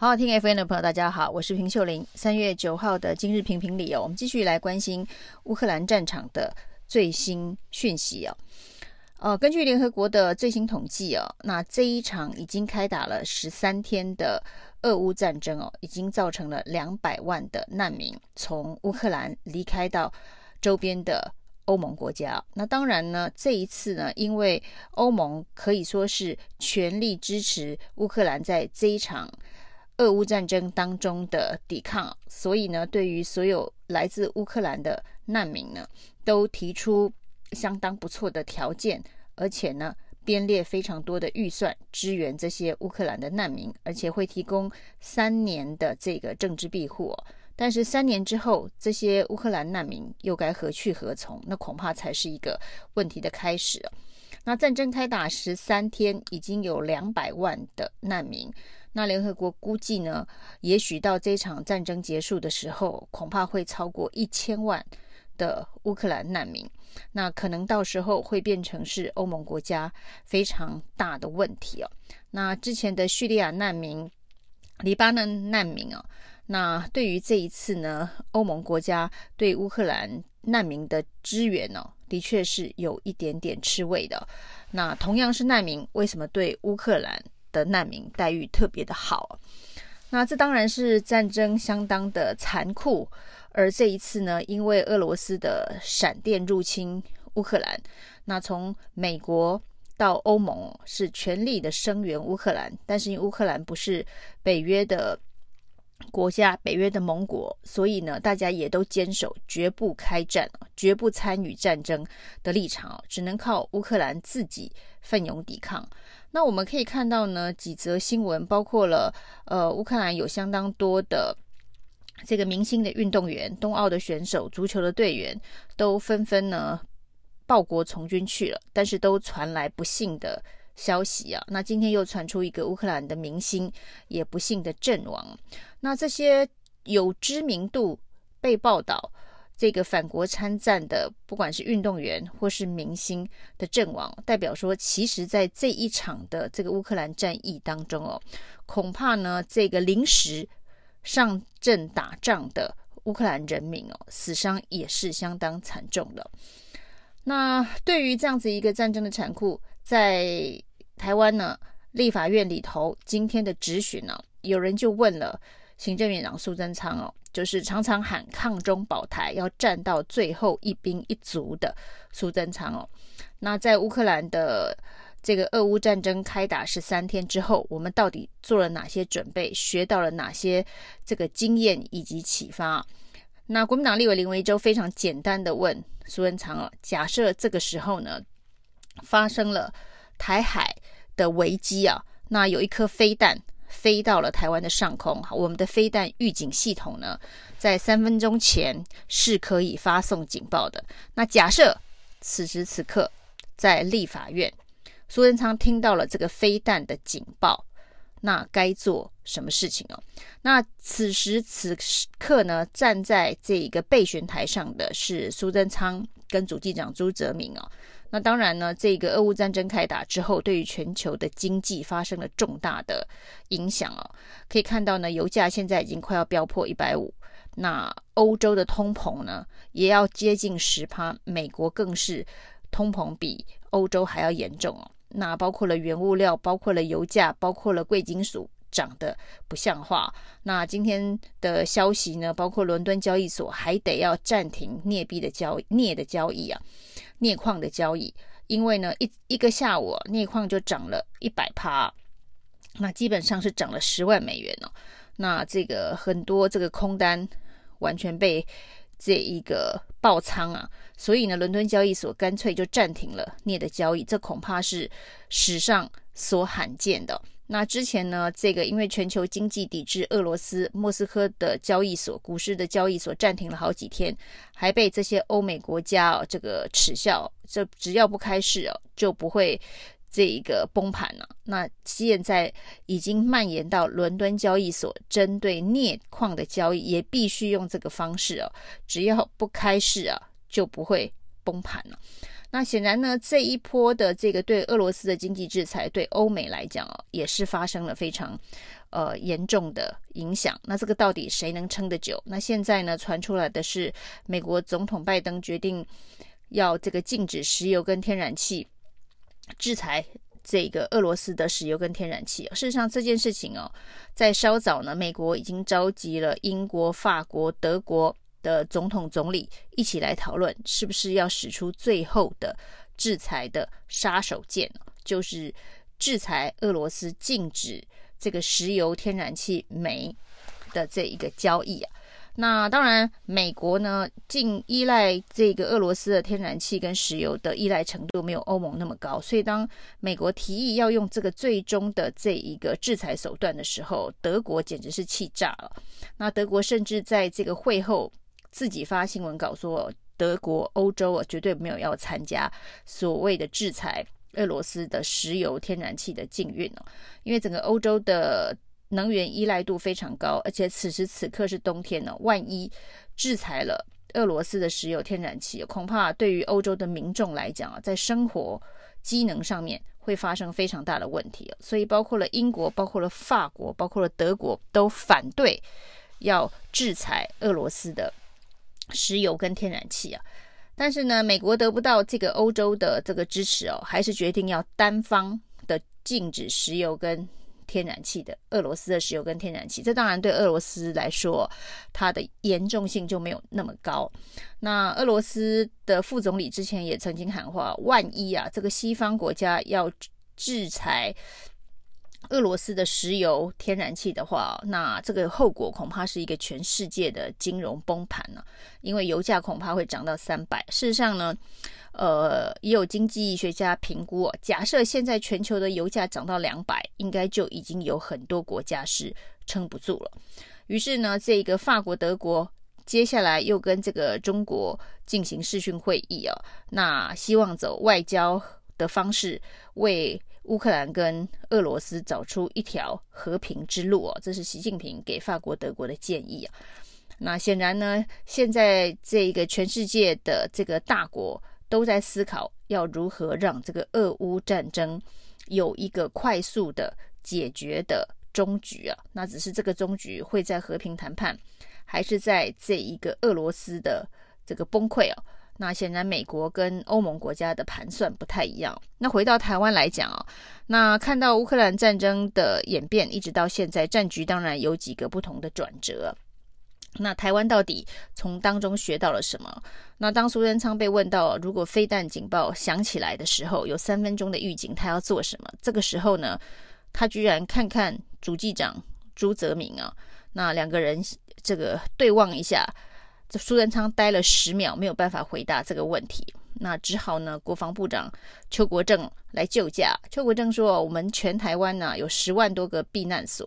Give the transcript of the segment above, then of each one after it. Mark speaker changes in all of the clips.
Speaker 1: 好好听 F N 的朋友，大家好，我是平秀玲。三月九号的今日评评理哦，我们继续来关心乌克兰战场的最新讯息哦。呃，根据联合国的最新统计哦，那这一场已经开打了十三天的俄乌战争哦，已经造成了两百万的难民从乌克兰离开到周边的欧盟国家。那当然呢，这一次呢，因为欧盟可以说是全力支持乌克兰在这一场。俄乌战争当中的抵抗，所以呢，对于所有来自乌克兰的难民呢，都提出相当不错的条件，而且呢，编列非常多的预算支援这些乌克兰的难民，而且会提供三年的这个政治庇护。但是三年之后，这些乌克兰难民又该何去何从？那恐怕才是一个问题的开始。那战争开打十三天，已经有两百万的难民。那联合国估计呢，也许到这场战争结束的时候，恐怕会超过一千万的乌克兰难民。那可能到时候会变成是欧盟国家非常大的问题哦。那之前的叙利亚难民、黎巴嫩难民哦，那对于这一次呢，欧盟国家对乌克兰难民的支援哦，的确是有一点点吃味的。那同样是难民，为什么对乌克兰的难民待遇特别的好，那这当然是战争相当的残酷，而这一次呢，因为俄罗斯的闪电入侵乌克兰，那从美国到欧盟是全力的声援乌克兰，但是因为乌克兰不是北约的国家，北约的盟国，所以呢，大家也都坚守绝不开战、绝不参与战争的立场，只能靠乌克兰自己奋勇抵抗。那我们可以看到呢，几则新闻，包括了呃，乌克兰有相当多的这个明星的运动员、冬奥的选手、足球的队员，都纷纷呢报国从军去了，但是都传来不幸的消息啊。那今天又传出一个乌克兰的明星也不幸的阵亡。那这些有知名度被报道。这个反国参战的，不管是运动员或是明星的阵亡，代表说，其实，在这一场的这个乌克兰战役当中哦，恐怕呢，这个临时上阵打仗的乌克兰人民哦，死伤也是相当惨重的。那对于这样子一个战争的残酷，在台湾呢，立法院里头今天的质询呢，有人就问了行政院长苏贞昌哦。就是常常喊抗中保台，要战到最后一兵一卒的苏贞昌哦。那在乌克兰的这个俄乌战争开打十三天之后，我们到底做了哪些准备？学到了哪些这个经验以及启发？那国民党立委林维洲非常简单的问苏贞昌哦：假设这个时候呢，发生了台海的危机啊，那有一颗飞弹。飞到了台湾的上空，我们的飞弹预警系统呢，在三分钟前是可以发送警报的。那假设此时此刻在立法院，苏贞昌听到了这个飞弹的警报，那该做什么事情哦？那此时此刻呢，站在这一个备询台上的是苏贞昌跟主计长朱泽明哦。那当然呢，这个俄乌战争开打之后，对于全球的经济发生了重大的影响哦。可以看到呢，油价现在已经快要飙破一百五，那欧洲的通膨呢，也要接近十趴，美国更是通膨比欧洲还要严重哦。那包括了原物料，包括了油价，包括了贵金属涨得不像话。那今天的消息呢，包括伦敦交易所还得要暂停镍币的交，镍的交易啊。镍矿的交易，因为呢，一一个下午，镍矿就涨了一百趴，那基本上是涨了十万美元哦。那这个很多这个空单完全被这一个爆仓啊，所以呢，伦敦交易所干脆就暂停了镍的交易，这恐怕是史上所罕见的。那之前呢，这个因为全球经济抵制俄罗斯，莫斯科的交易所、股市的交易所暂停了好几天，还被这些欧美国家哦这个耻笑，这只要不开市哦，就不会这一个崩盘了。那现在已经蔓延到伦敦交易所，针对镍矿的交易也必须用这个方式哦，只要不开市啊，就不会崩盘了。那显然呢，这一波的这个对俄罗斯的经济制裁，对欧美来讲哦，也是发生了非常呃严重的影响。那这个到底谁能撑得久？那现在呢，传出来的是美国总统拜登决定要这个禁止石油跟天然气，制裁这个俄罗斯的石油跟天然气。事实上这件事情哦，在稍早呢，美国已经召集了英国、法国、德国的总统总理一起来讨论，是不是要使出最后的制裁的杀手锏，就是制裁俄罗斯，禁止这个石油、天然气、煤的这一个交易啊。那当然，美国呢，净依赖这个俄罗斯的天然气跟石油的依赖程度没有欧盟那么高，所以当美国提议要用这个最终的这一个制裁手段的时候，德国简直是气炸了。那德国甚至在这个会后。自己发新闻稿说，德国、欧洲啊，绝对没有要参加所谓的制裁俄罗斯的石油、天然气的禁运哦，因为整个欧洲的能源依赖度非常高，而且此时此刻是冬天呢，万一制裁了俄罗斯的石油、天然气，恐怕对于欧洲的民众来讲啊，在生活机能上面会发生非常大的问题，所以包括了英国、包括了法国、包括了德国都反对要制裁俄罗斯的。石油跟天然气啊，但是呢，美国得不到这个欧洲的这个支持哦，还是决定要单方的禁止石油跟天然气的俄罗斯的石油跟天然气。这当然对俄罗斯来说，它的严重性就没有那么高。那俄罗斯的副总理之前也曾经喊话，万一啊，这个西方国家要制裁。俄罗斯的石油、天然气的话，那这个后果恐怕是一个全世界的金融崩盘了，因为油价恐怕会涨到三百。事实上呢，呃，也有经济学家评估，假设现在全球的油价涨到两百，应该就已经有很多国家是撑不住了。于是呢，这个法国、德国接下来又跟这个中国进行视讯会议啊，那希望走外交的方式为。乌克兰跟俄罗斯找出一条和平之路哦，这是习近平给法国、德国的建议啊。那显然呢，现在这个全世界的这个大国都在思考要如何让这个俄乌战争有一个快速的解决的终局啊。那只是这个终局会在和平谈判，还是在这一个俄罗斯的这个崩溃啊？那显然，美国跟欧盟国家的盘算不太一样。那回到台湾来讲啊，那看到乌克兰战争的演变，一直到现在，战局当然有几个不同的转折。那台湾到底从当中学到了什么？那当苏贞昌被问到，如果飞弹警报响起来的时候，有三分钟的预警，他要做什么？这个时候呢，他居然看看主计长朱泽民啊，那两个人这个对望一下。这苏贞昌待了十秒，没有办法回答这个问题，那只好呢，国防部长邱国正来救驾。邱国正说：“我们全台湾呢有十万多个避难所，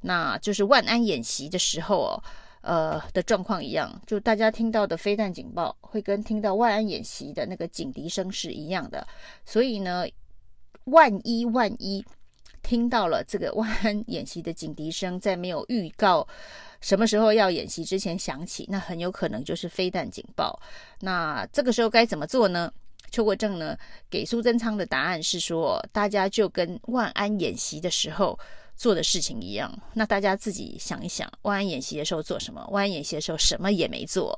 Speaker 1: 那就是万安演习的时候哦，呃的状况一样，就大家听到的飞弹警报会跟听到万安演习的那个警笛声是一样的，所以呢，万一万一听到了这个万安演习的警笛声，在没有预告。”什么时候要演习之前响起，那很有可能就是飞弹警报。那这个时候该怎么做呢？邱国正呢给苏贞昌的答案是说，大家就跟万安演习的时候做的事情一样。那大家自己想一想，万安演习的时候做什么？万安演习的时候什么也没做。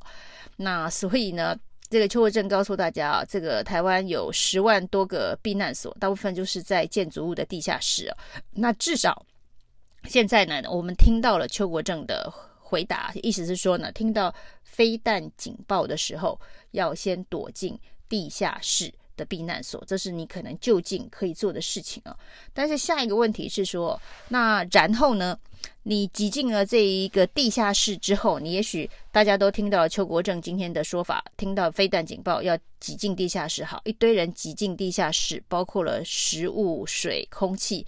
Speaker 1: 那所以呢，这个邱国正告诉大家啊，这个台湾有十万多个避难所，大部分就是在建筑物的地下室。那至少。现在呢，我们听到了邱国正的回答，意思是说呢，听到飞弹警报的时候，要先躲进地下室的避难所，这是你可能就近可以做的事情啊。但是下一个问题是说，那然后呢，你挤进了这一个地下室之后，你也许大家都听到了邱国正今天的说法，听到飞弹警报要挤进地下室，好，一堆人挤进地下室，包括了食物、水、空气。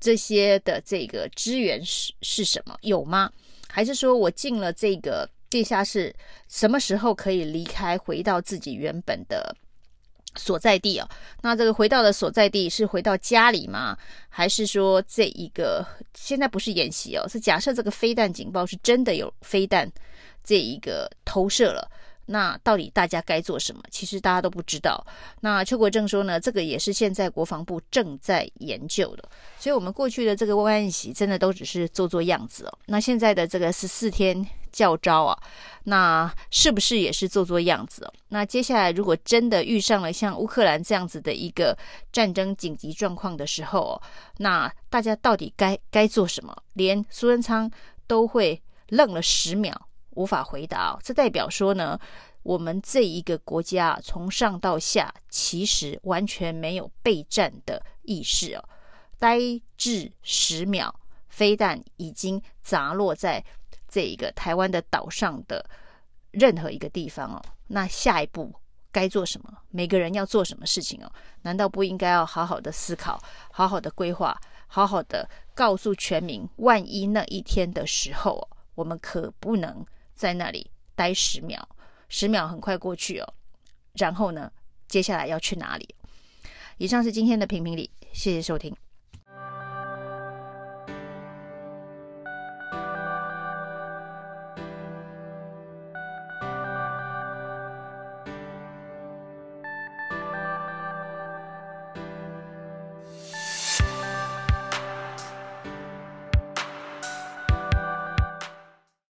Speaker 1: 这些的这个资源是是什么？有吗？还是说我进了这个地下室，什么时候可以离开，回到自己原本的所在地哦？那这个回到的所在地是回到家里吗？还是说这一个现在不是演习哦，是假设这个飞弹警报是真的有飞弹这一个投射了？那到底大家该做什么？其实大家都不知道。那邱国正说呢，这个也是现在国防部正在研究的。所以，我们过去的这个慰安席真的都只是做做样子哦。那现在的这个十四天教招啊，那是不是也是做做样子哦？那接下来如果真的遇上了像乌克兰这样子的一个战争紧急状况的时候哦，那大家到底该该做什么？连苏贞昌都会愣了十秒。无法回答，这代表说呢，我们这一个国家从上到下其实完全没有备战的意识哦。呆滞十秒，飞弹已经砸落在这一个台湾的岛上的任何一个地方哦。那下一步该做什么？每个人要做什么事情哦？难道不应该要好好的思考，好好的规划，好好的告诉全民，万一那一天的时候哦，我们可不能。在那里待十秒，十秒很快过去哦。然后呢，接下来要去哪里？以上是今天的评评理，谢谢收听。